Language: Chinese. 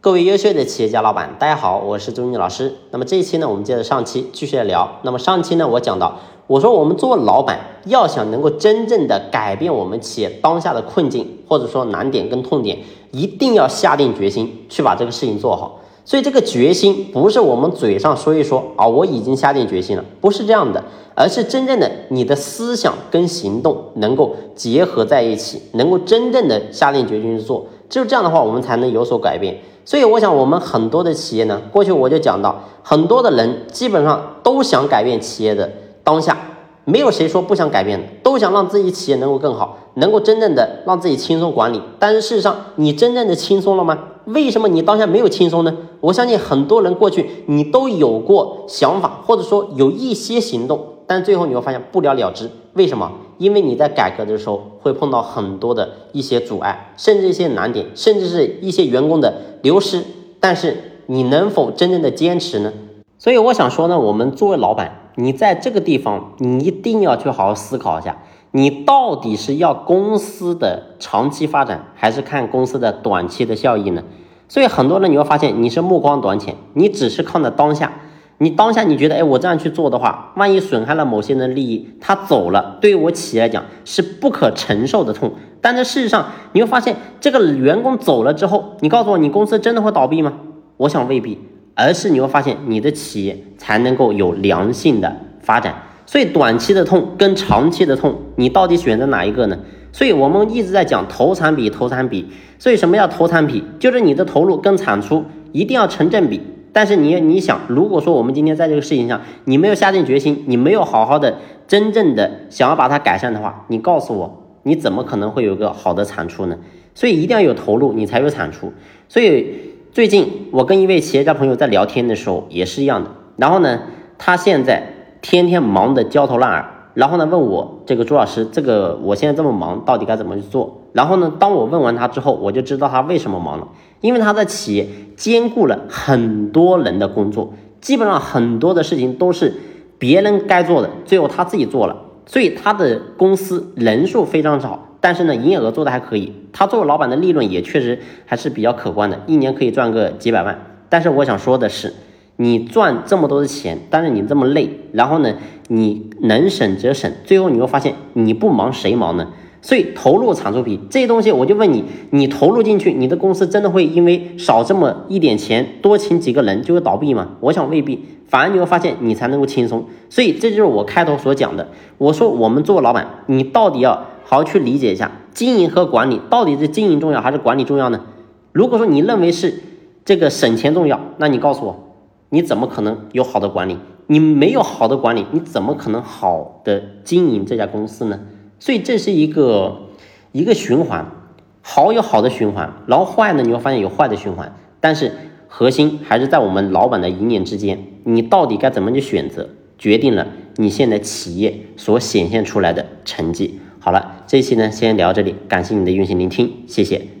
各位优秀的企业家老板，大家好，我是周军老师。那么这一期呢，我们接着上期继续来聊。那么上期呢，我讲到，我说我们做老板要想能够真正的改变我们企业当下的困境，或者说难点跟痛点，一定要下定决心去把这个事情做好。所以这个决心不是我们嘴上说一说啊，我已经下定决心了，不是这样的，而是真正的你的思想跟行动能够结合在一起，能够真正的下定决心去做。只有这样的话，我们才能有所改变。所以，我想我们很多的企业呢，过去我就讲到，很多的人基本上都想改变企业的当下，没有谁说不想改变的，都想让自己企业能够更好，能够真正的让自己轻松管理。但是事实上，你真正的轻松了吗？为什么你当下没有轻松呢？我相信很多人过去你都有过想法，或者说有一些行动，但最后你会发现不了了之。为什么？因为你在改革的时候会碰到很多的一些阻碍，甚至一些难点，甚至是一些员工的流失。但是你能否真正的坚持呢？所以我想说呢，我们作为老板，你在这个地方你一定要去好好思考一下，你到底是要公司的长期发展，还是看公司的短期的效益呢？所以很多人你会发现你是目光短浅，你只是看着当下。你当下你觉得，哎，我这样去做的话，万一损害了某些人的利益，他走了，对于我企业来讲是不可承受的痛。但在事实上，你会发现这个员工走了之后，你告诉我，你公司真的会倒闭吗？我想未必，而是你会发现你的企业才能够有良性的发展。所以短期的痛跟长期的痛，你到底选择哪一个呢？所以我们一直在讲投产比，投产比。所以什么叫投产比？就是你的投入跟产出一定要成正比。但是你你想，如果说我们今天在这个事情上，你没有下定决心，你没有好好的、真正的想要把它改善的话，你告诉我，你怎么可能会有一个好的产出呢？所以一定要有投入，你才有产出。所以最近我跟一位企业家朋友在聊天的时候也是一样的。然后呢，他现在天天忙得焦头烂额，然后呢问我这个朱老师，这个我现在这么忙，到底该怎么去做？然后呢，当我问完他之后，我就知道他为什么忙了。因为他的企业兼顾了很多人的工作，基本上很多的事情都是别人该做的，最后他自己做了，所以他的公司人数非常少，但是呢，营业额做的还可以。他作为老板的利润也确实还是比较可观的，一年可以赚个几百万。但是我想说的是，你赚这么多的钱，但是你这么累，然后呢，你能省则省，最后你会发现你不忙谁忙呢？所以投入产出比这些东西，我就问你，你投入进去，你的公司真的会因为少这么一点钱，多请几个人就会倒闭吗？我想未必，反而你会发现你才能够轻松。所以这就是我开头所讲的，我说我们做老板，你到底要好好去理解一下经营和管理，到底是经营重要还是管理重要呢？如果说你认为是这个省钱重要，那你告诉我，你怎么可能有好的管理？你没有好的管理，你怎么可能好的经营这家公司呢？所以这是一个一个循环，好有好的循环，然后坏呢，你会发现有坏的循环。但是核心还是在我们老板的一念之间，你到底该怎么去选择，决定了你现在企业所显现出来的成绩。好了，这期呢先聊这里，感谢你的用心聆听，谢谢。